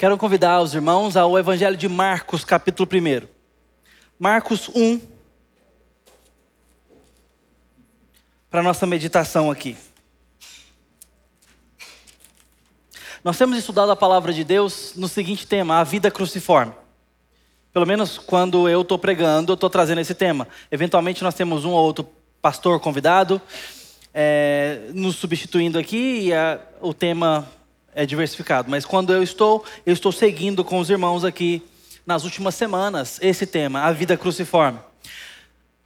Quero convidar os irmãos ao Evangelho de Marcos, capítulo 1. Marcos 1. Para nossa meditação aqui. Nós temos estudado a palavra de Deus no seguinte tema: a vida cruciforme. Pelo menos quando eu estou pregando, eu estou trazendo esse tema. Eventualmente nós temos um ou outro pastor convidado é, nos substituindo aqui e a, o tema é diversificado. Mas quando eu estou, eu estou seguindo com os irmãos aqui nas últimas semanas esse tema, a vida cruciforme.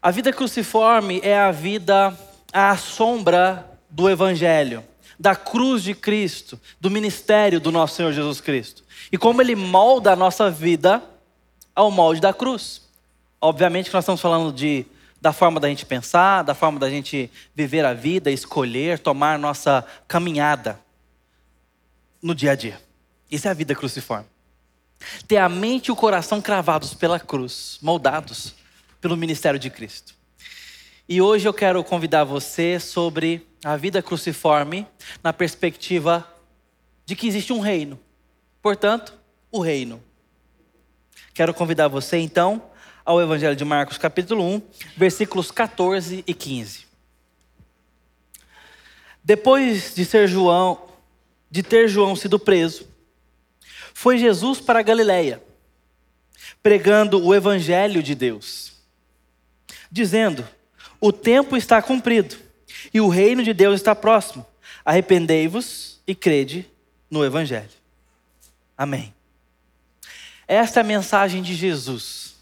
A vida cruciforme é a vida à sombra do Evangelho, da cruz de Cristo, do ministério do nosso Senhor Jesus Cristo. E como ele molda a nossa vida ao molde da cruz. Obviamente que nós estamos falando de da forma da gente pensar, da forma da gente viver a vida, escolher, tomar nossa caminhada no dia a dia. Isso é a vida cruciforme. Ter a mente e o coração cravados pela cruz, moldados pelo ministério de Cristo. E hoje eu quero convidar você sobre a vida cruciforme na perspectiva de que existe um reino. Portanto, o reino. Quero convidar você então ao Evangelho de Marcos, capítulo 1, versículos 14 e 15. Depois de ser João, de ter João sido preso, foi Jesus para a Galiléia, pregando o evangelho de Deus, dizendo: O tempo está cumprido e o reino de Deus está próximo. Arrependei-vos e crede no evangelho. Amém. Esta é a mensagem de Jesus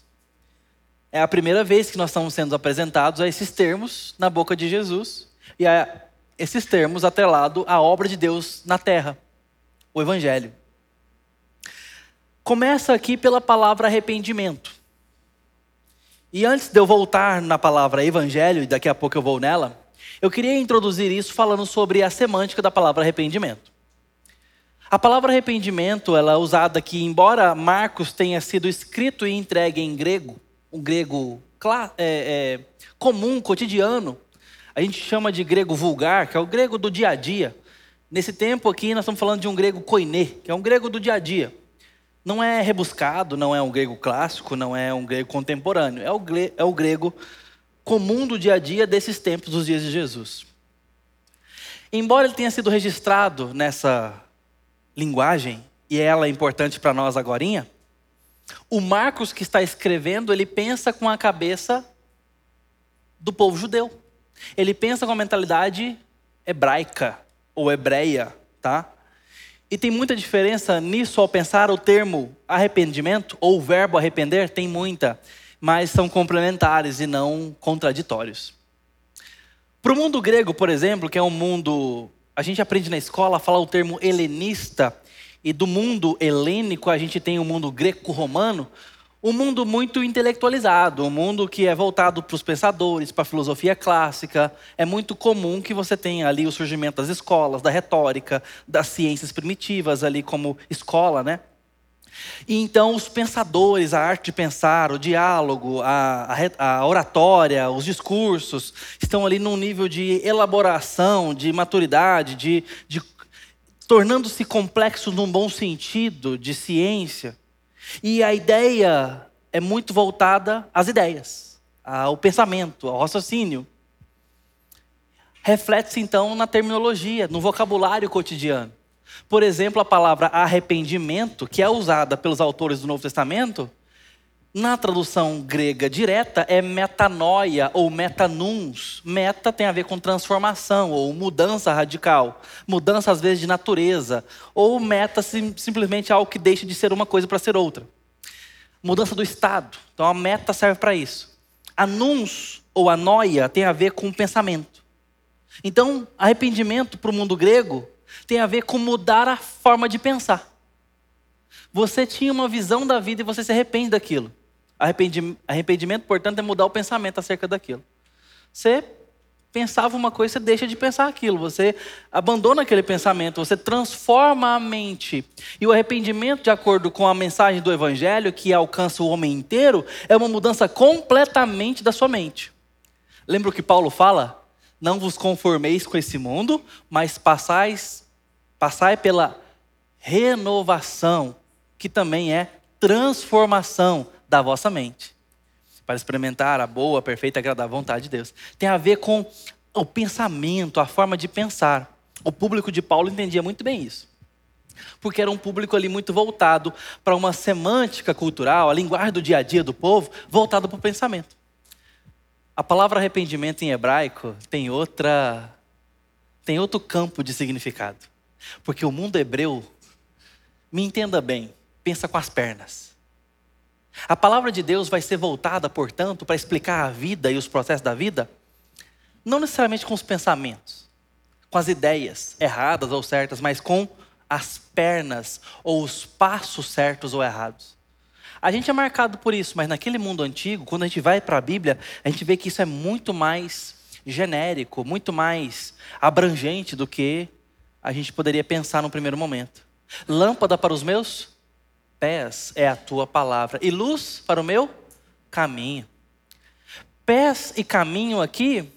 é a primeira vez que nós estamos sendo apresentados a esses termos na boca de Jesus e a esses termos atrelado à obra de Deus na terra, o Evangelho. Começa aqui pela palavra arrependimento. E antes de eu voltar na palavra evangelho, e daqui a pouco eu vou nela, eu queria introduzir isso falando sobre a semântica da palavra arrependimento. A palavra arrependimento, ela é usada aqui, embora Marcos tenha sido escrito e entregue em grego, um grego é, é, comum, cotidiano. A gente chama de grego vulgar, que é o grego do dia a dia. Nesse tempo aqui, nós estamos falando de um grego koiné, que é um grego do dia a dia. Não é rebuscado, não é um grego clássico, não é um grego contemporâneo. É o, é o grego comum do dia a dia desses tempos, dos dias de Jesus. Embora ele tenha sido registrado nessa linguagem, e ela é importante para nós agora, o Marcos que está escrevendo, ele pensa com a cabeça do povo judeu. Ele pensa com a mentalidade hebraica ou hebreia, tá? E tem muita diferença nisso ao pensar o termo arrependimento ou o verbo arrepender, tem muita, mas são complementares e não contraditórios. Para o mundo grego, por exemplo, que é um mundo, a gente aprende na escola a falar o termo helenista, e do mundo helênico, a gente tem o mundo greco-romano, um mundo muito intelectualizado, um mundo que é voltado para os pensadores, para a filosofia clássica. É muito comum que você tenha ali o surgimento das escolas, da retórica, das ciências primitivas ali como escola, né? E então os pensadores, a arte de pensar, o diálogo, a, a, a, oratória, os discursos, estão ali num nível de elaboração, de maturidade, de, de tornando-se complexo num bom sentido de ciência. E a ideia é muito voltada às ideias, ao pensamento, ao raciocínio. Reflete-se então na terminologia, no vocabulário cotidiano. Por exemplo, a palavra arrependimento, que é usada pelos autores do Novo Testamento, na tradução grega direta é metanoia ou metanuns. Meta tem a ver com transformação ou mudança radical, mudança às vezes de natureza, ou meta sim, simplesmente algo que deixa de ser uma coisa para ser outra. Mudança do estado. Então a meta serve para isso. A nuns ou a noia tem a ver com pensamento. Então, arrependimento para o mundo grego tem a ver com mudar a forma de pensar. Você tinha uma visão da vida e você se arrepende daquilo. Arrependimento, portanto, é mudar o pensamento acerca daquilo. Você pensava uma coisa, você deixa de pensar aquilo, você abandona aquele pensamento, você transforma a mente. E o arrependimento, de acordo com a mensagem do Evangelho, que alcança o homem inteiro, é uma mudança completamente da sua mente. Lembra o que Paulo fala? Não vos conformeis com esse mundo, mas passais, passai pela renovação que também é transformação da vossa mente. Para experimentar a boa, perfeita agradável vontade de Deus. Tem a ver com o pensamento, a forma de pensar. O público de Paulo entendia muito bem isso. Porque era um público ali muito voltado para uma semântica cultural, a linguagem do dia a dia do povo, voltado para o pensamento. A palavra arrependimento em hebraico tem outra tem outro campo de significado. Porque o mundo hebreu, me entenda bem, pensa com as pernas. A palavra de Deus vai ser voltada, portanto, para explicar a vida e os processos da vida, não necessariamente com os pensamentos, com as ideias erradas ou certas, mas com as pernas ou os passos certos ou errados. A gente é marcado por isso, mas naquele mundo antigo, quando a gente vai para a Bíblia, a gente vê que isso é muito mais genérico, muito mais abrangente do que a gente poderia pensar no primeiro momento. Lâmpada para os meus pés é a tua palavra, e luz para o meu caminho. Pés e caminho aqui,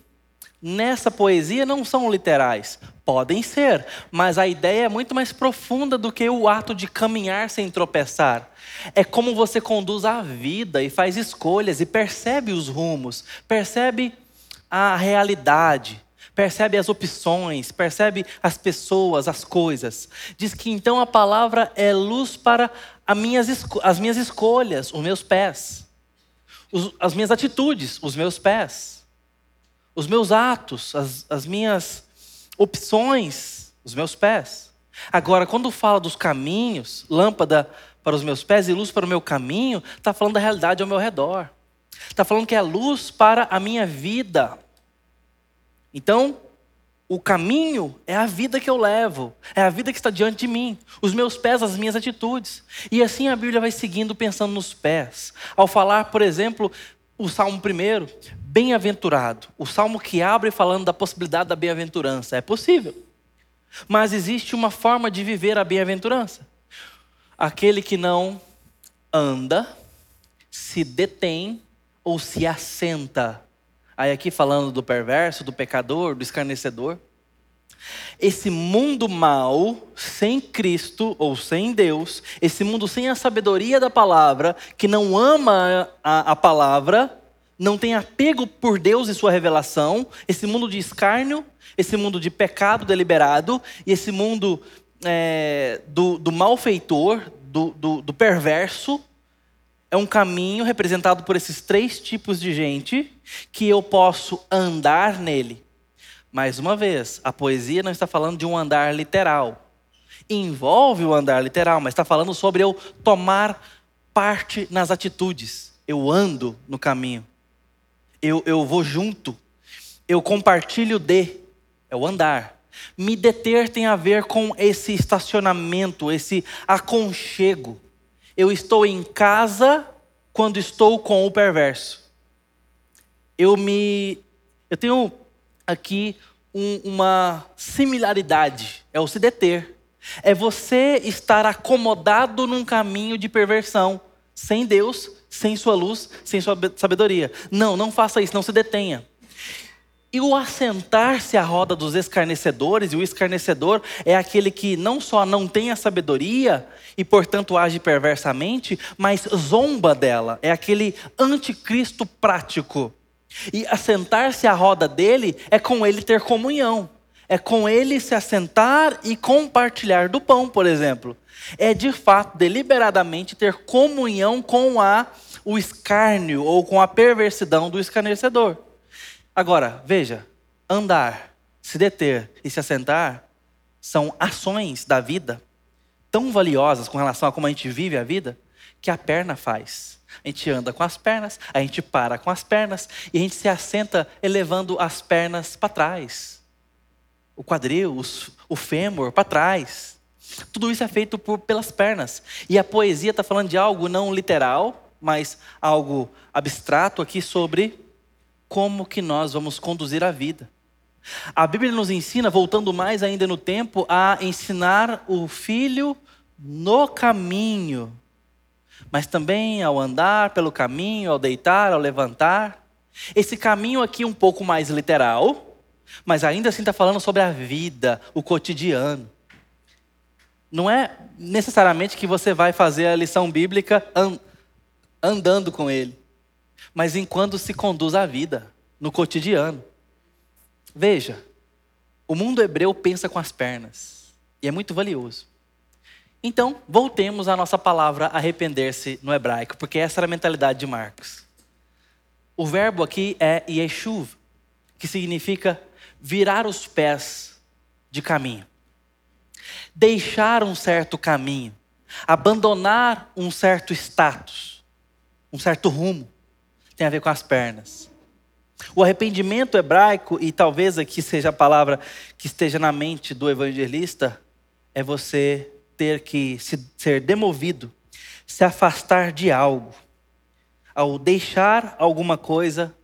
nessa poesia, não são literais. Podem ser, mas a ideia é muito mais profunda do que o ato de caminhar sem tropeçar. É como você conduz a vida e faz escolhas e percebe os rumos, percebe a realidade, percebe as opções, percebe as pessoas, as coisas. Diz que então a palavra é luz para as minhas escolhas, os meus pés, as minhas atitudes, os meus pés, os meus atos, as, as minhas opções, os meus pés. Agora, quando fala dos caminhos, lâmpada para os meus pés e luz para o meu caminho, está falando da realidade ao meu redor. Está falando que é luz para a minha vida. Então, o caminho é a vida que eu levo, é a vida que está diante de mim, os meus pés, as minhas atitudes. E assim a Bíblia vai seguindo pensando nos pés. Ao falar, por exemplo, o Salmo primeiro, bem-aventurado, o salmo que abre falando da possibilidade da bem-aventurança. É possível. Mas existe uma forma de viver a bem-aventurança. Aquele que não anda, se detém ou se assenta Aí aqui falando do perverso, do pecador, do escarnecedor. Esse mundo mal, sem Cristo ou sem Deus, esse mundo sem a sabedoria da palavra, que não ama a, a palavra, não tem apego por Deus e sua revelação, esse mundo de escárnio, esse mundo de pecado deliberado, e esse mundo é, do, do malfeitor, do, do, do perverso, é um caminho representado por esses três tipos de gente que eu posso andar nele. Mais uma vez, a poesia não está falando de um andar literal. Envolve o andar literal, mas está falando sobre eu tomar parte nas atitudes. Eu ando no caminho. Eu, eu vou junto. Eu compartilho de. É o andar. Me deter tem a ver com esse estacionamento, esse aconchego. Eu estou em casa quando estou com o perverso. Eu me. Eu tenho aqui um, uma similaridade. É o se deter. É você estar acomodado num caminho de perversão, sem Deus, sem sua luz, sem sua sabedoria. Não, não faça isso, não se detenha. E o assentar-se à roda dos escarnecedores, e o escarnecedor é aquele que não só não tem a sabedoria e, portanto, age perversamente, mas zomba dela, é aquele anticristo prático. E assentar-se à roda dele é com ele ter comunhão, é com ele se assentar e compartilhar do pão, por exemplo. É de fato, deliberadamente, ter comunhão com a, o escárnio ou com a perversidão do escarnecedor. Agora, veja, andar, se deter e se assentar são ações da vida tão valiosas com relação a como a gente vive a vida que a perna faz. A gente anda com as pernas, a gente para com as pernas e a gente se assenta elevando as pernas para trás. O quadril, o fêmur para trás. Tudo isso é feito por, pelas pernas. E a poesia está falando de algo não literal, mas algo abstrato aqui sobre como que nós vamos conduzir a vida. A Bíblia nos ensina, voltando mais ainda no tempo, a ensinar o filho no caminho, mas também ao andar pelo caminho, ao deitar, ao levantar. Esse caminho aqui um pouco mais literal, mas ainda assim está falando sobre a vida, o cotidiano. não é necessariamente que você vai fazer a lição bíblica andando com ele, mas enquanto se conduz à vida, no cotidiano. Veja, o mundo hebreu pensa com as pernas, e é muito valioso. Então, voltemos à nossa palavra arrepender-se no hebraico, porque essa era a mentalidade de Marcos. O verbo aqui é yeshuv, que significa virar os pés de caminho. Deixar um certo caminho, abandonar um certo status, um certo rumo, tem a ver com as pernas. O arrependimento hebraico, e talvez aqui seja a palavra que esteja na mente do evangelista, é você ter que se, ser demovido, se afastar de algo, ao deixar alguma coisa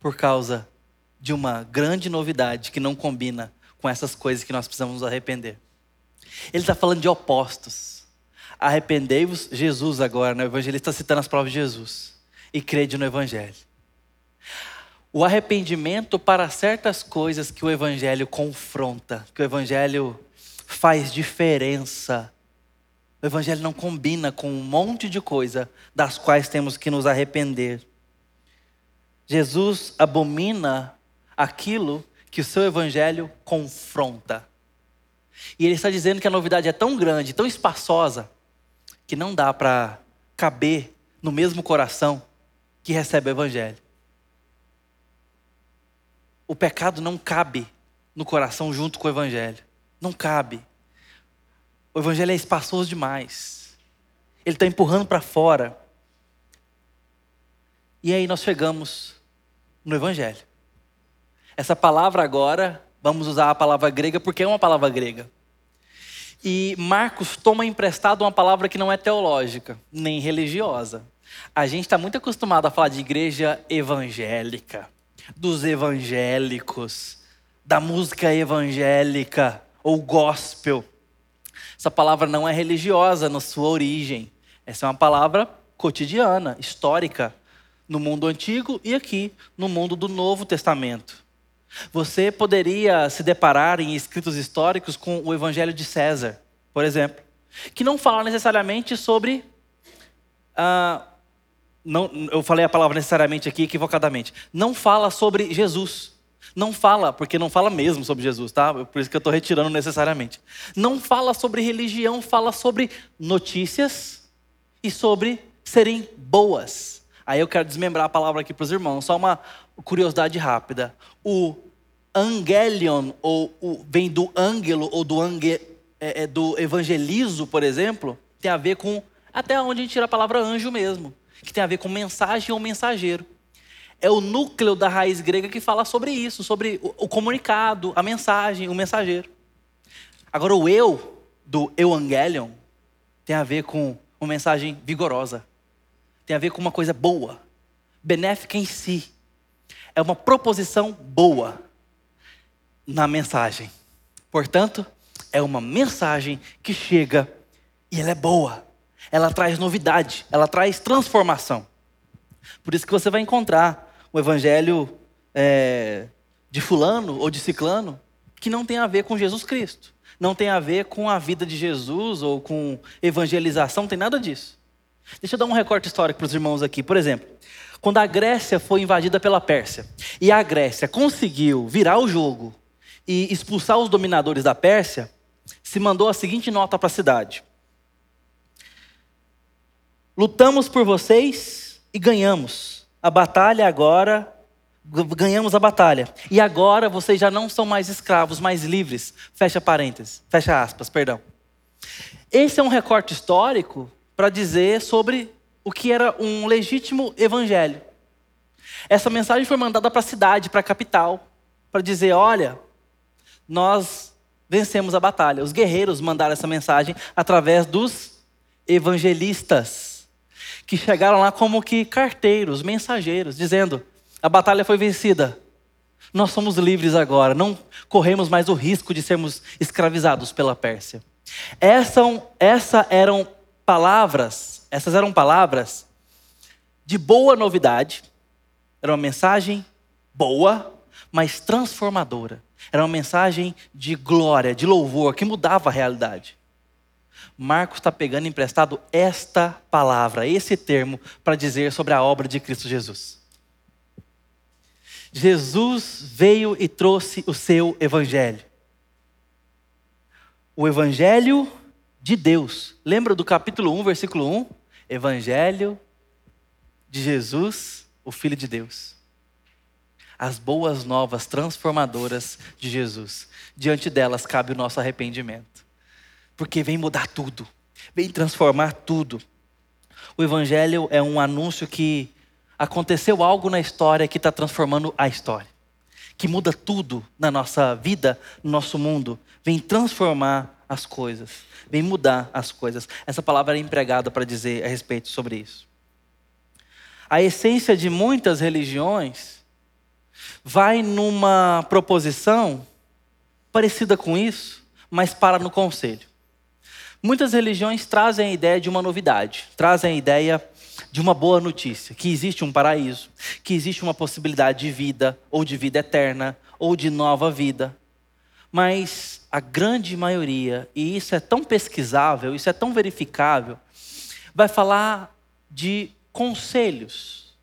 por causa de uma grande novidade que não combina com essas coisas que nós precisamos nos arrepender. Ele está falando de opostos. Arrependei-vos, Jesus agora, né? o evangelista está citando as provas de Jesus, e crede no Evangelho. O arrependimento para certas coisas que o Evangelho confronta, que o Evangelho faz diferença. O Evangelho não combina com um monte de coisa das quais temos que nos arrepender. Jesus abomina aquilo que o seu Evangelho confronta. E ele está dizendo que a novidade é tão grande, tão espaçosa, que não dá para caber no mesmo coração que recebe o Evangelho. O pecado não cabe no coração junto com o Evangelho. Não cabe. O evangelho é espaçoso demais. Ele está empurrando para fora. E aí nós chegamos no evangelho. Essa palavra agora, vamos usar a palavra grega porque é uma palavra grega. E Marcos toma emprestado uma palavra que não é teológica, nem religiosa. A gente está muito acostumado a falar de igreja evangélica, dos evangélicos, da música evangélica ou gospel. Essa palavra não é religiosa na sua origem. Essa é uma palavra cotidiana, histórica, no mundo antigo e aqui no mundo do Novo Testamento. Você poderia se deparar em escritos históricos com o Evangelho de César, por exemplo, que não fala necessariamente sobre. Ah, não, eu falei a palavra necessariamente aqui equivocadamente. Não fala sobre Jesus. Não fala, porque não fala mesmo sobre Jesus, tá? Por isso que eu estou retirando necessariamente. Não fala sobre religião, fala sobre notícias e sobre serem boas. Aí eu quero desmembrar a palavra aqui para os irmãos, só uma curiosidade rápida. O angelion, ou o, vem do ângelo, ou do, ange, é, é, do evangelizo, por exemplo, tem a ver com, até onde a gente tira a palavra anjo mesmo, que tem a ver com mensagem ou mensageiro é o núcleo da raiz grega que fala sobre isso, sobre o, comunicado, a mensagem, o mensageiro. Agora, o eu, do Evangelion, tem a ver com uma mensagem vigorosa, tem a ver com uma coisa boa, benéfica em si. É uma proposição boa na mensagem. Portanto, é uma mensagem que chega e ela é boa. Ela traz novidade, ela traz transformação. Por isso que você vai encontrar o evangelho é, de fulano ou de ciclano que não tem a ver com Jesus Cristo. Não tem a ver com a vida de Jesus ou com evangelização, não tem nada disso. Deixa eu dar um recorte histórico para os irmãos aqui. Por exemplo, quando a Grécia foi invadida pela Pérsia e a Grécia conseguiu virar o jogo e expulsar os dominadores da Pérsia, se mandou a seguinte nota para a cidade: Lutamos por vocês e ganhamos. A batalha agora, ganhamos a batalha. E agora vocês já não são mais escravos, mais livres. Fecha parênteses, fecha aspas, perdão. Esse é um recorte histórico para dizer sobre o que era um legítimo evangelho. Essa mensagem foi mandada para a cidade, para a capital, para dizer: olha, nós vencemos a batalha. Os guerreiros mandaram essa mensagem através dos evangelistas que chegaram lá como que carteiros, mensageiros, dizendo: a batalha foi vencida. Nós somos livres agora, não corremos mais o risco de sermos escravizados pela Pérsia. Essas, essa eram palavras, essas eram palavras de boa novidade, era uma mensagem boa, mas transformadora. Era uma mensagem de glória, de louvor, que mudava a realidade. Marcos está pegando emprestado esta palavra, esse termo, para dizer sobre a obra de Cristo Jesus. Jesus veio e trouxe o seu evangelho. O evangelho de Deus. Lembra do capítulo 1, versículo 1? Evangelho de Jesus, o Filho de Deus. As boas novas transformadoras de Jesus. Diante delas cabe o nosso arrependimento. Porque vem mudar tudo, vem transformar tudo. O Evangelho é um anúncio que aconteceu algo na história que está transformando a história, que muda tudo na nossa vida, no nosso mundo, vem transformar as coisas, vem mudar as coisas. Essa palavra é empregada para dizer a respeito sobre isso. A essência de muitas religiões vai numa proposição parecida com isso, mas para no conselho. Muitas religiões trazem a ideia de uma novidade, trazem a ideia de uma boa notícia, que existe um paraíso, que existe uma possibilidade de vida, ou de vida eterna, ou de nova vida. Mas a grande maioria, e isso é tão pesquisável, isso é tão verificável, vai falar de conselhos,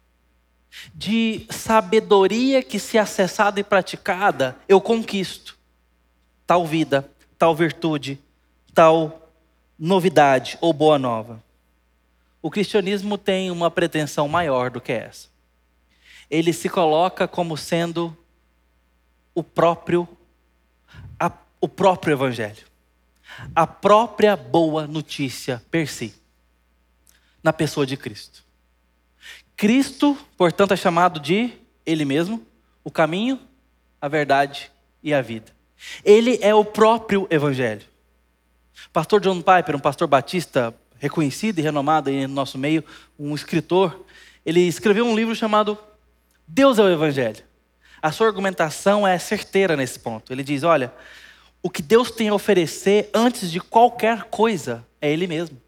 de sabedoria que, se acessada e praticada, eu conquisto tal vida, tal virtude, tal novidade ou boa nova. O cristianismo tem uma pretensão maior do que essa. Ele se coloca como sendo o próprio a, o próprio evangelho. A própria boa notícia per si. Na pessoa de Cristo. Cristo, portanto, é chamado de ele mesmo, o caminho, a verdade e a vida. Ele é o próprio evangelho. Pastor John Piper, um pastor batista reconhecido e renomado em nosso meio, um escritor, ele escreveu um livro chamado Deus é o Evangelho. A sua argumentação é certeira nesse ponto. Ele diz: olha, o que Deus tem a oferecer antes de qualquer coisa é Ele mesmo.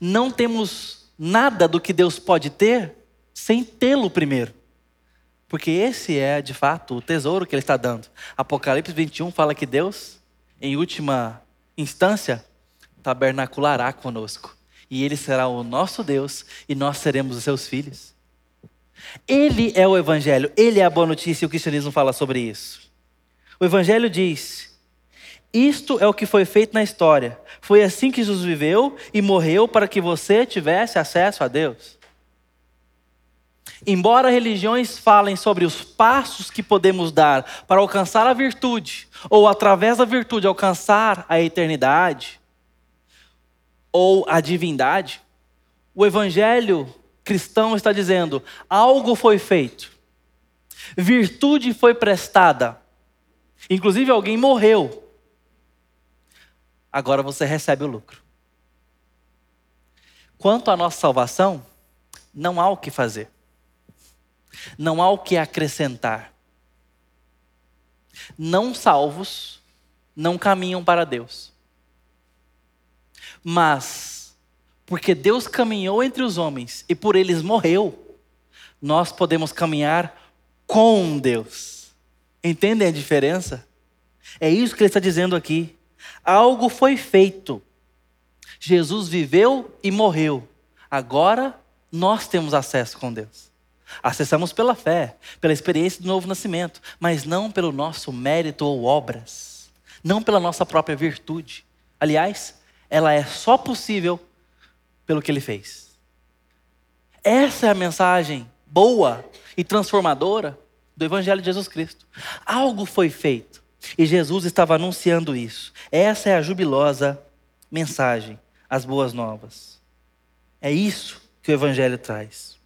Não temos nada do que Deus pode ter sem tê-lo primeiro. Porque esse é, de fato, o tesouro que Ele está dando. Apocalipse 21 fala que Deus, em última instância, tabernaculará conosco. E ele será o nosso Deus e nós seremos os seus filhos. Ele é o Evangelho, ele é a boa notícia e o cristianismo fala sobre isso. O Evangelho diz: Isto é o que foi feito na história. Foi assim que Jesus viveu e morreu para que você tivesse acesso a Deus. Embora religiões falem sobre os passos que podemos dar para alcançar a virtude, ou através da virtude alcançar a eternidade, ou a divindade, o evangelho cristão está dizendo: algo foi feito, virtude foi prestada, inclusive alguém morreu. Agora você recebe o lucro. Quanto à nossa salvação, não há o que fazer, não há o que acrescentar. Não salvos não caminham para Deus. Mas, porque Deus caminhou entre os homens e por eles morreu, nós podemos caminhar com Deus. Entendem a diferença? É isso que ele está dizendo aqui. Algo foi feito. Jesus viveu e morreu. Agora nós temos acesso com Deus. Acessamos pela fé, pela experiência do novo nascimento, mas não pelo nosso mérito ou obras, não pela nossa própria virtude. Aliás, ela é só possível pelo que ele fez. Essa é a mensagem boa e transformadora do Evangelho de Jesus Cristo. Algo foi feito e Jesus estava anunciando isso. Essa é a jubilosa mensagem, as boas novas. É isso que o Evangelho traz.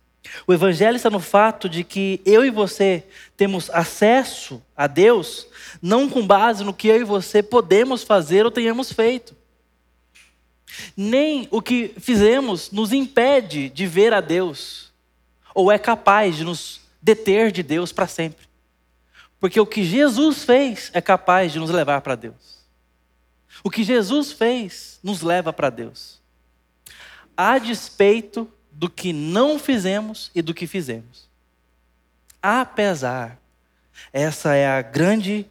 O Evangelho está no fato de que eu e você temos acesso a Deus não com base no que eu e você podemos fazer ou tenhamos feito nem o que fizemos nos impede de ver a Deus, ou é capaz de nos deter de Deus para sempre. Porque o que Jesus fez é capaz de nos levar para Deus. O que Jesus fez nos leva para Deus. A despeito do que não fizemos e do que fizemos. Apesar, essa é a grande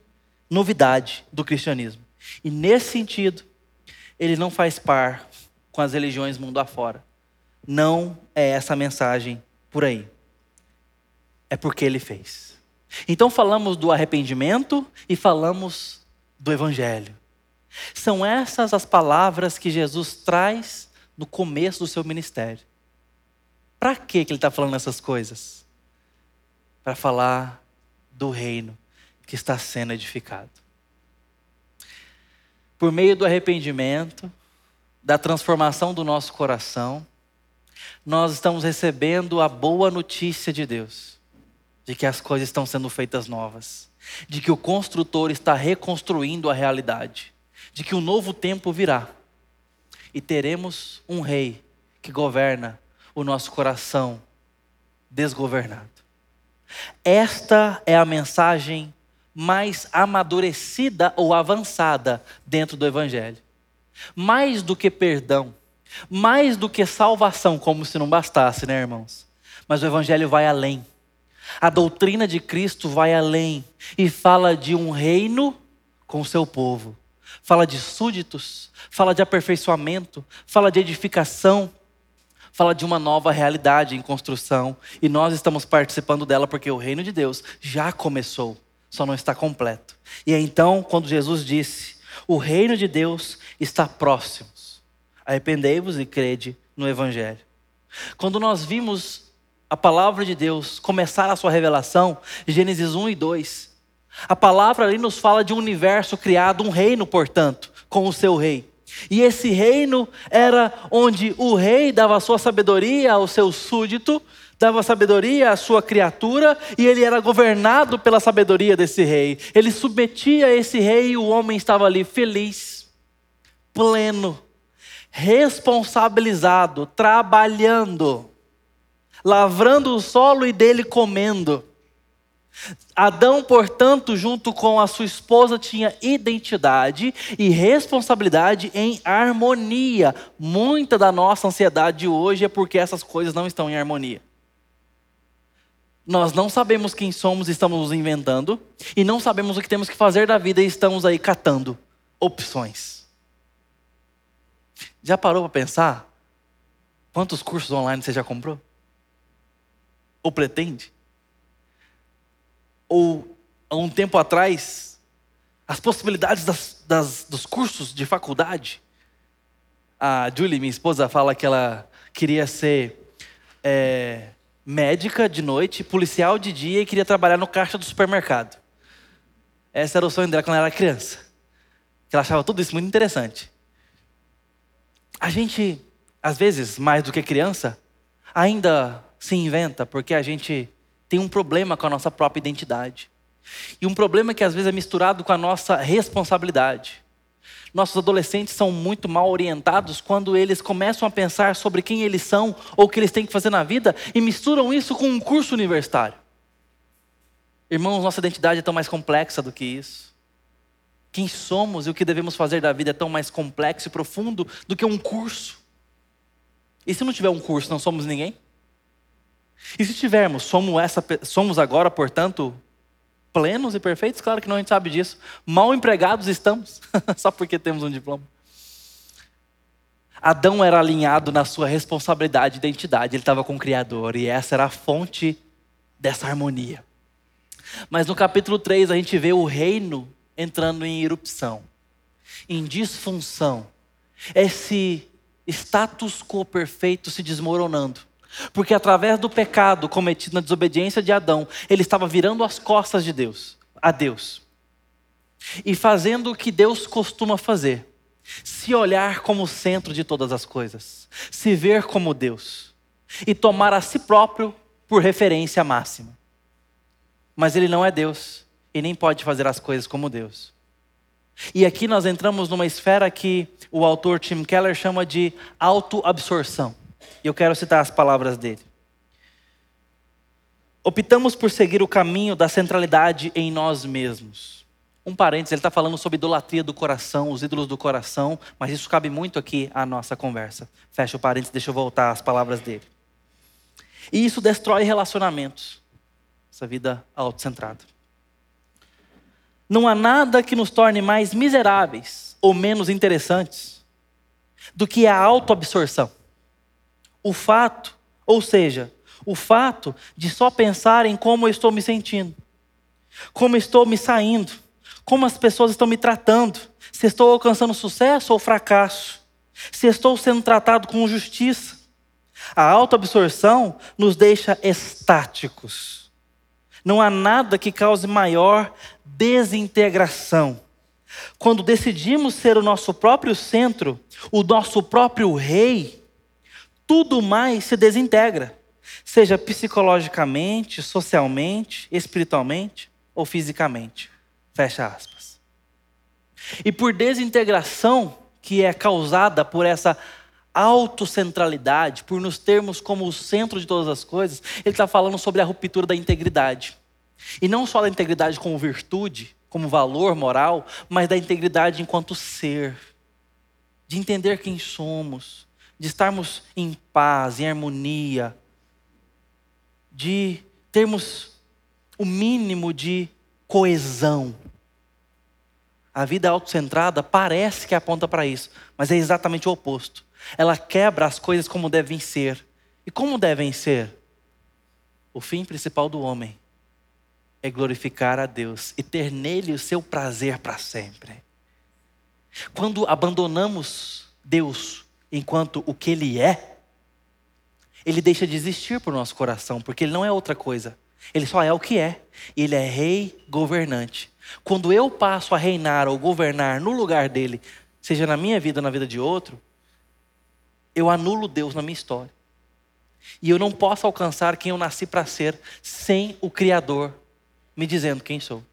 novidade do cristianismo. E nesse sentido, ele não faz par com as religiões mundo afora. Não é essa a mensagem por aí. É porque ele fez. Então falamos do arrependimento e falamos do evangelho. São essas as palavras que Jesus traz no começo do seu ministério. Para que ele está falando essas coisas? Para falar do reino que está sendo edificado. Por meio do arrependimento, da transformação do nosso coração, nós estamos recebendo a boa notícia de Deus, de que as coisas estão sendo feitas novas, de que o construtor está reconstruindo a realidade, de que um novo tempo virá e teremos um rei que governa o nosso coração desgovernado. Esta é a mensagem mais amadurecida ou avançada dentro do Evangelho. Mais do que perdão, mais do que salvação, como se não bastasse, né, irmãos? Mas o Evangelho vai além. A doutrina de Cristo vai além e fala de um reino com seu povo. Fala de súditos, fala de aperfeiçoamento, fala de edificação, fala de uma nova realidade em construção. E nós estamos participando dela porque o reino de Deus já começou só não está completo. E é então quando Jesus disse: O reino de Deus está próximo. Arrependei-vos e crede no Evangelho. Quando nós vimos a palavra de Deus começar a sua revelação, Gênesis 1 e 2, a palavra ali nos fala de um universo criado, um reino, portanto, com o seu rei. E esse reino era onde o rei dava sua sabedoria ao seu súdito, dava sabedoria à sua criatura e ele era governado pela sabedoria desse rei. Ele submetia esse rei e o homem estava ali feliz, pleno, responsabilizado, trabalhando, lavrando o solo e dele comendo. Adão, portanto, junto com a sua esposa, tinha identidade e responsabilidade em harmonia. Muita da nossa ansiedade hoje é porque essas coisas não estão em harmonia. Nós não sabemos quem somos e estamos nos inventando, e não sabemos o que temos que fazer da vida e estamos aí catando opções. Já parou para pensar quantos cursos online você já comprou? Ou pretende? Ou há um tempo atrás, as possibilidades das, das, dos cursos de faculdade? A Julie, minha esposa, fala que ela queria ser é, médica de noite, policial de dia e queria trabalhar no caixa do supermercado. Esse era o sonho dela quando ela era criança. Ela achava tudo isso muito interessante. A gente, às vezes, mais do que criança, ainda se inventa porque a gente tem um problema com a nossa própria identidade. E um problema que às vezes é misturado com a nossa responsabilidade. Nossos adolescentes são muito mal orientados quando eles começam a pensar sobre quem eles são ou o que eles têm que fazer na vida e misturam isso com um curso universitário. Irmãos, nossa identidade é tão mais complexa do que isso. Quem somos e o que devemos fazer da vida é tão mais complexo e profundo do que um curso. E se não tiver um curso, não somos ninguém? E se tivermos, somos, essa, somos agora, portanto, plenos e perfeitos? Claro que não, a gente sabe disso. Mal empregados estamos, só porque temos um diploma. Adão era alinhado na sua responsabilidade e identidade, ele estava com o Criador, e essa era a fonte dessa harmonia. Mas no capítulo 3 a gente vê o reino entrando em erupção, em disfunção, esse status quo perfeito se desmoronando. Porque através do pecado cometido na desobediência de Adão, ele estava virando as costas de Deus, a Deus. E fazendo o que Deus costuma fazer: se olhar como o centro de todas as coisas, se ver como Deus e tomar a si próprio por referência máxima. Mas ele não é Deus e nem pode fazer as coisas como Deus. E aqui nós entramos numa esfera que o autor Tim Keller chama de autoabsorção. E eu quero citar as palavras dele. Optamos por seguir o caminho da centralidade em nós mesmos. Um parênteses, ele está falando sobre idolatria do coração, os ídolos do coração, mas isso cabe muito aqui à nossa conversa. Fecha o parênteses, deixa eu voltar às palavras dele. E isso destrói relacionamentos, essa vida autocentrada. Não há nada que nos torne mais miseráveis ou menos interessantes do que a autoabsorção. O fato, ou seja, o fato de só pensar em como eu estou me sentindo, como estou me saindo, como as pessoas estão me tratando, se estou alcançando sucesso ou fracasso, se estou sendo tratado com justiça. A autoabsorção nos deixa estáticos. Não há nada que cause maior desintegração. Quando decidimos ser o nosso próprio centro, o nosso próprio rei, tudo mais se desintegra, seja psicologicamente, socialmente, espiritualmente ou fisicamente. Fecha aspas. E por desintegração que é causada por essa autocentralidade, por nos termos como o centro de todas as coisas, ele está falando sobre a ruptura da integridade. E não só da integridade como virtude, como valor moral, mas da integridade enquanto ser, de entender quem somos, de estarmos em paz, em harmonia, de termos o mínimo de coesão. A vida autocentrada parece que aponta para isso, mas é exatamente o oposto. Ela quebra as coisas como devem ser. E como devem ser? O fim principal do homem é glorificar a Deus e ter nele o seu prazer para sempre. Quando abandonamos Deus enquanto o que Ele é, Ele deixa de existir por nosso coração, porque Ele não é outra coisa. Ele só é o que é. Ele é rei governante. Quando eu passo a reinar ou governar no lugar dele, seja na minha vida ou na vida de outro, eu anulo Deus na minha história. E eu não posso alcançar quem eu nasci para ser sem o Criador me dizendo quem sou.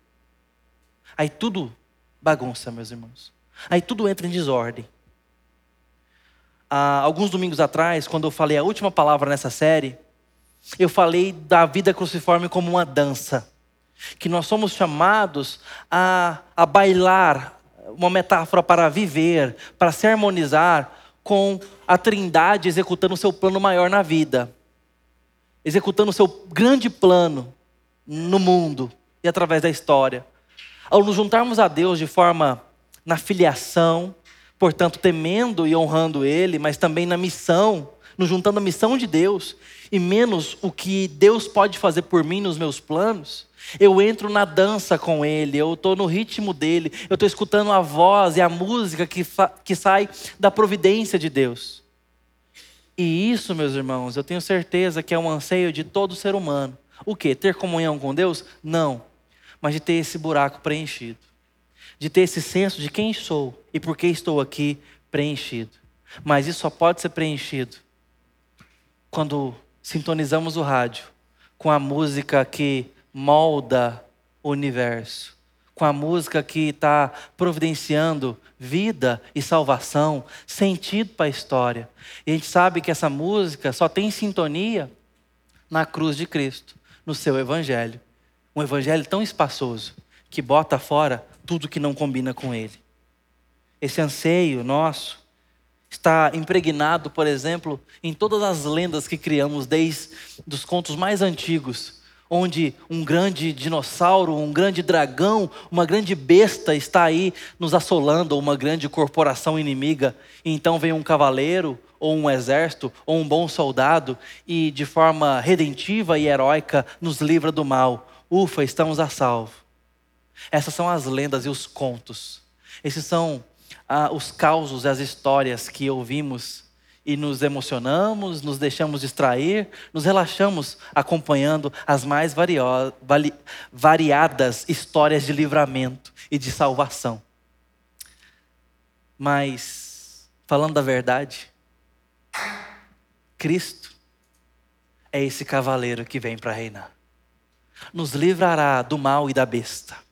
Aí tudo bagunça, meus irmãos. Aí tudo entra em desordem. Há alguns domingos atrás, quando eu falei a última palavra nessa série, eu falei da vida cruciforme como uma dança. Que nós somos chamados a, a bailar, uma metáfora para viver, para se harmonizar com a Trindade executando o seu plano maior na vida, executando o seu grande plano no mundo e através da história. Ao nos juntarmos a Deus de forma na filiação, portanto, temendo e honrando Ele, mas também na missão, nos juntando à missão de Deus, e menos o que Deus pode fazer por mim nos meus planos, eu entro na dança com Ele, eu estou no ritmo dele, eu estou escutando a voz e a música que, que sai da providência de Deus. E isso, meus irmãos, eu tenho certeza que é um anseio de todo ser humano. O que? Ter comunhão com Deus? Não. Mas de ter esse buraco preenchido. De ter esse senso de quem sou e por que estou aqui preenchido. Mas isso só pode ser preenchido quando sintonizamos o rádio com a música que molda o universo, com a música que está providenciando vida e salvação, sentido para a história. E a gente sabe que essa música só tem sintonia na cruz de Cristo, no seu evangelho. Um evangelho tão espaçoso que bota fora tudo que não combina com ele. Esse anseio nosso está impregnado, por exemplo, em todas as lendas que criamos desde os contos mais antigos, onde um grande dinossauro, um grande dragão, uma grande besta está aí nos assolando, uma grande corporação inimiga, e então vem um cavaleiro, ou um exército, ou um bom soldado, e de forma redentiva e heróica nos livra do mal. Ufa, estamos a salvo. Essas são as lendas e os contos. Esses são ah, os causos e as histórias que ouvimos e nos emocionamos, nos deixamos distrair, nos relaxamos acompanhando as mais variadas histórias de livramento e de salvação. Mas, falando da verdade, Cristo é esse cavaleiro que vem para reinar. Nos livrará do mal e da besta.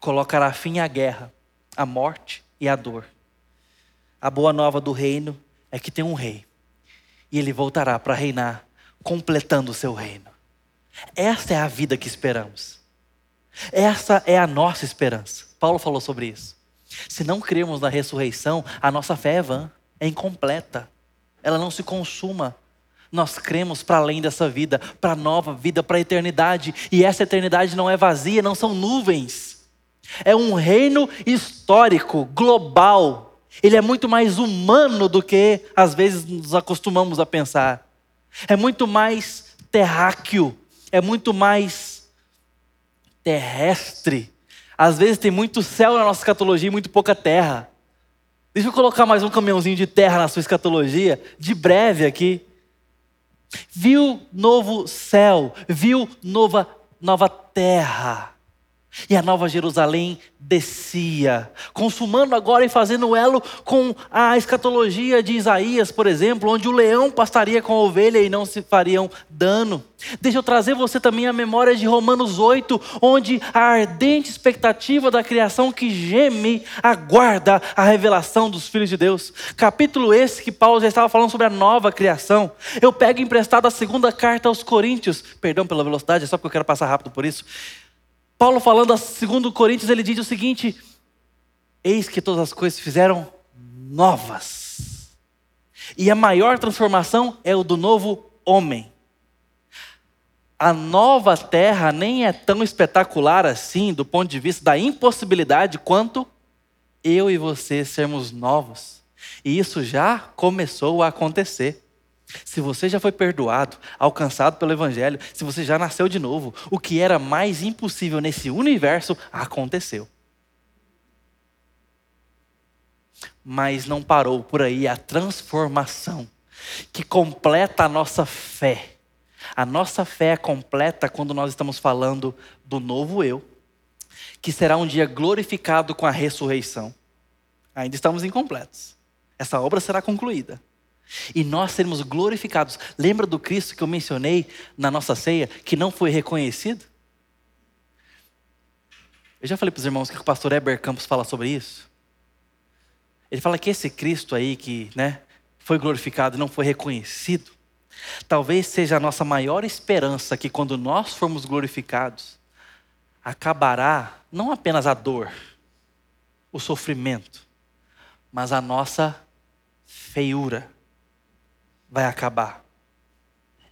Colocará fim à guerra, à morte e a dor. A boa nova do reino é que tem um rei. E ele voltará para reinar, completando o seu reino. Esta é a vida que esperamos. Essa é a nossa esperança. Paulo falou sobre isso. Se não cremos na ressurreição, a nossa fé é vã, é incompleta. Ela não se consuma. Nós cremos para além dessa vida, para a nova vida, para a eternidade. E essa eternidade não é vazia, não são nuvens. É um reino histórico, global, Ele é muito mais humano do que às vezes nos acostumamos a pensar. É muito mais terráqueo, é muito mais terrestre. Às vezes tem muito céu na nossa escatologia e muito pouca terra. Deixa eu colocar mais um caminhãozinho de terra na sua escatologia, de breve aqui. Viu novo céu, viu nova, nova terra. E a nova Jerusalém descia, consumando agora e fazendo elo com a escatologia de Isaías, por exemplo, onde o leão pastaria com a ovelha e não se fariam dano. Deixa eu trazer você também a memória de Romanos 8, onde a ardente expectativa da criação que geme aguarda a revelação dos filhos de Deus. Capítulo esse que Paulo já estava falando sobre a nova criação. Eu pego emprestado a segunda carta aos Coríntios, perdão pela velocidade, é só porque eu quero passar rápido por isso. Paulo falando a 2 Coríntios, ele diz o seguinte: Eis que todas as coisas fizeram novas. E a maior transformação é o do novo homem. A nova terra nem é tão espetacular assim, do ponto de vista da impossibilidade, quanto eu e você sermos novos. E isso já começou a acontecer. Se você já foi perdoado, alcançado pelo Evangelho, se você já nasceu de novo, o que era mais impossível nesse universo aconteceu. Mas não parou por aí a transformação que completa a nossa fé. A nossa fé é completa quando nós estamos falando do novo eu, que será um dia glorificado com a ressurreição. Ainda estamos incompletos. Essa obra será concluída. E nós seremos glorificados. Lembra do Cristo que eu mencionei na nossa ceia, que não foi reconhecido? Eu já falei para os irmãos que o pastor Eber Campos fala sobre isso. Ele fala que esse Cristo aí que né, foi glorificado e não foi reconhecido, talvez seja a nossa maior esperança que quando nós formos glorificados, acabará não apenas a dor, o sofrimento, mas a nossa feiura vai acabar.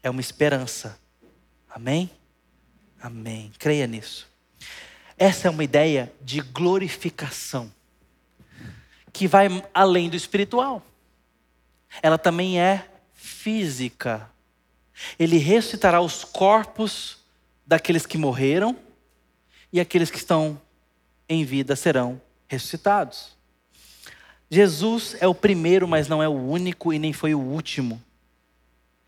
É uma esperança. Amém? Amém. Creia nisso. Essa é uma ideia de glorificação que vai além do espiritual. Ela também é física. Ele ressuscitará os corpos daqueles que morreram e aqueles que estão em vida serão ressuscitados. Jesus é o primeiro, mas não é o único e nem foi o último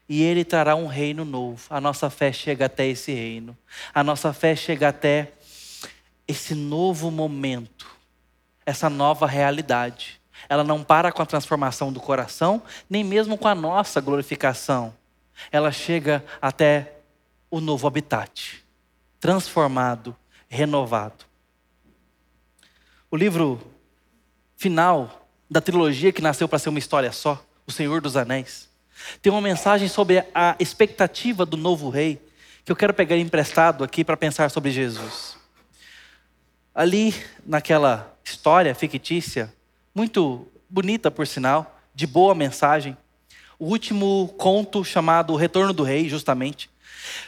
e ele trará um reino novo. A nossa fé chega até esse reino. A nossa fé chega até esse novo momento, essa nova realidade. Ela não para com a transformação do coração, nem mesmo com a nossa glorificação. Ela chega até o novo habitat, transformado, renovado. O livro final da trilogia que nasceu para ser uma história só, O Senhor dos Anéis, tem uma mensagem sobre a expectativa do novo rei, que eu quero pegar emprestado aqui para pensar sobre Jesus. Ali, naquela história fictícia, muito bonita por sinal, de boa mensagem, o último conto chamado O Retorno do Rei, justamente,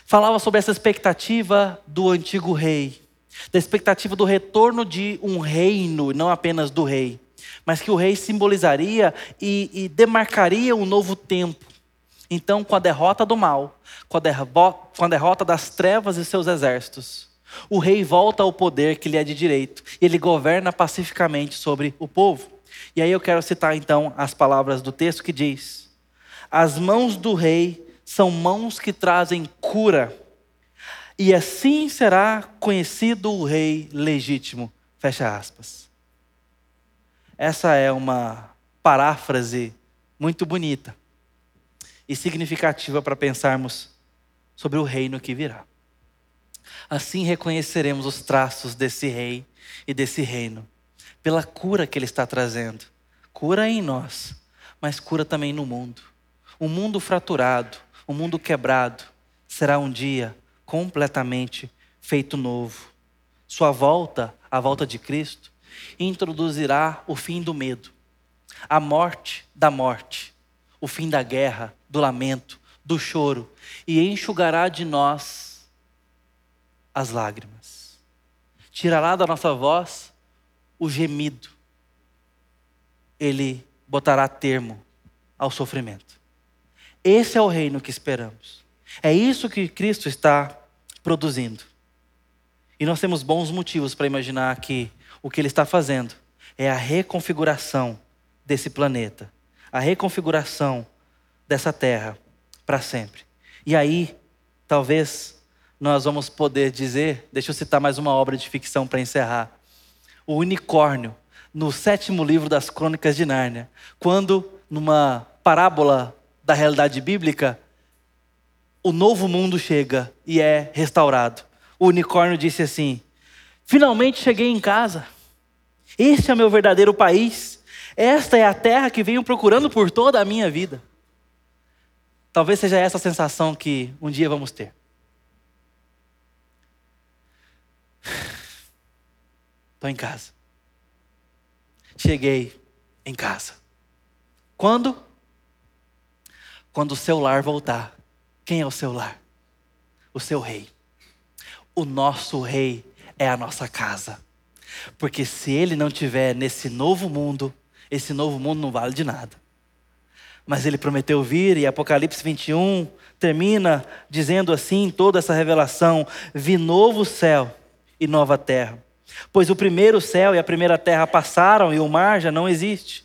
falava sobre essa expectativa do antigo rei, da expectativa do retorno de um reino, não apenas do rei mas que o rei simbolizaria e, e demarcaria um novo tempo. Então, com a derrota do mal, com a, com a derrota das trevas e seus exércitos, o rei volta ao poder que lhe é de direito. E ele governa pacificamente sobre o povo. E aí eu quero citar então as palavras do texto que diz: As mãos do rei são mãos que trazem cura, e assim será conhecido o rei legítimo. Fecha aspas. Essa é uma paráfrase muito bonita e significativa para pensarmos sobre o reino que virá. Assim reconheceremos os traços desse rei e desse reino, pela cura que ele está trazendo. Cura em nós, mas cura também no mundo. O mundo fraturado, o mundo quebrado, será um dia completamente feito novo. Sua volta, a volta de Cristo, introduzirá o fim do medo, a morte da morte, o fim da guerra, do lamento, do choro, e enxugará de nós as lágrimas. Tirará da nossa voz o gemido. ele botará termo ao sofrimento. Esse é o reino que esperamos. É isso que Cristo está produzindo. E nós temos bons motivos para imaginar que o que ele está fazendo é a reconfiguração desse planeta, a reconfiguração dessa terra para sempre. E aí, talvez nós vamos poder dizer, deixa eu citar mais uma obra de ficção para encerrar. O unicórnio, no sétimo livro das Crônicas de Nárnia, quando, numa parábola da realidade bíblica, o novo mundo chega e é restaurado. O unicórnio disse assim: Finalmente cheguei em casa. Este é meu verdadeiro país. Esta é a terra que venho procurando por toda a minha vida. Talvez seja essa a sensação que um dia vamos ter. Estou em casa. Cheguei em casa. Quando? Quando o seu lar voltar. Quem é o seu lar? O seu rei. O nosso rei é a nossa casa. Porque se ele não tiver nesse novo mundo, esse novo mundo não vale de nada. Mas ele prometeu vir, e Apocalipse 21 termina dizendo assim: toda essa revelação: vi novo céu e nova terra. Pois o primeiro céu e a primeira terra passaram e o mar já não existe.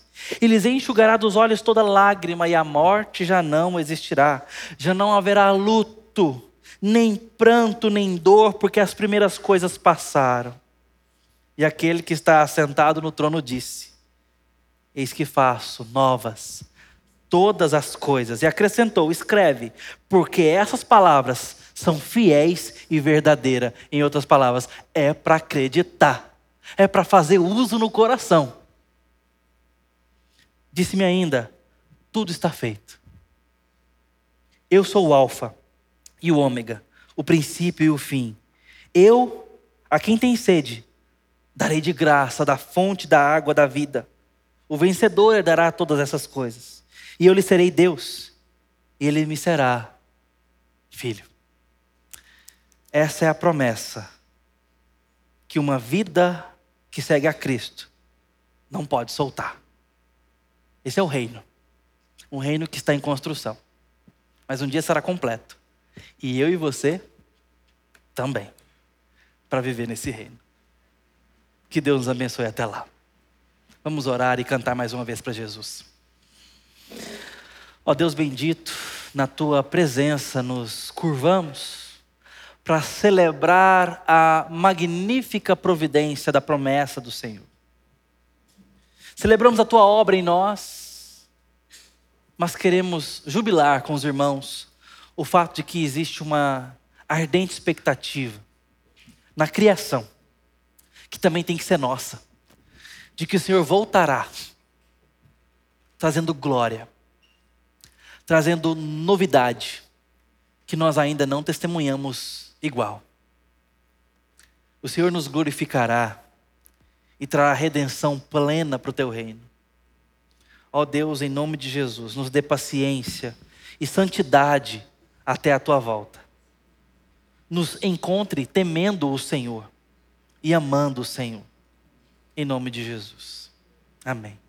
e lhes enxugará dos olhos toda lágrima, e a morte já não existirá. Já não haverá luto, nem pranto, nem dor, porque as primeiras coisas passaram. E aquele que está assentado no trono disse: Eis que faço novas todas as coisas. E acrescentou: Escreve, porque essas palavras são fiéis e verdadeiras. Em outras palavras, é para acreditar, é para fazer uso no coração. Disse-me ainda: tudo está feito. Eu sou o Alfa e o Ômega, o princípio e o fim. Eu, a quem tem sede, darei de graça da fonte da água da vida. O vencedor herdará todas essas coisas. E eu lhe serei Deus, e ele me será filho. Essa é a promessa que uma vida que segue a Cristo não pode soltar. Esse é o reino. Um reino que está em construção. Mas um dia será completo. E eu e você também. Para viver nesse reino. Que Deus nos abençoe até lá. Vamos orar e cantar mais uma vez para Jesus. Ó Deus bendito, na tua presença nos curvamos para celebrar a magnífica providência da promessa do Senhor. Celebramos a tua obra em nós, mas queremos jubilar com os irmãos o fato de que existe uma ardente expectativa na criação, que também tem que ser nossa, de que o Senhor voltará, trazendo glória, trazendo novidade, que nós ainda não testemunhamos igual. O Senhor nos glorificará e trará redenção plena para o teu reino. Ó Deus, em nome de Jesus, nos dê paciência e santidade até a tua volta. Nos encontre temendo o Senhor e amando o Senhor. Em nome de Jesus. Amém.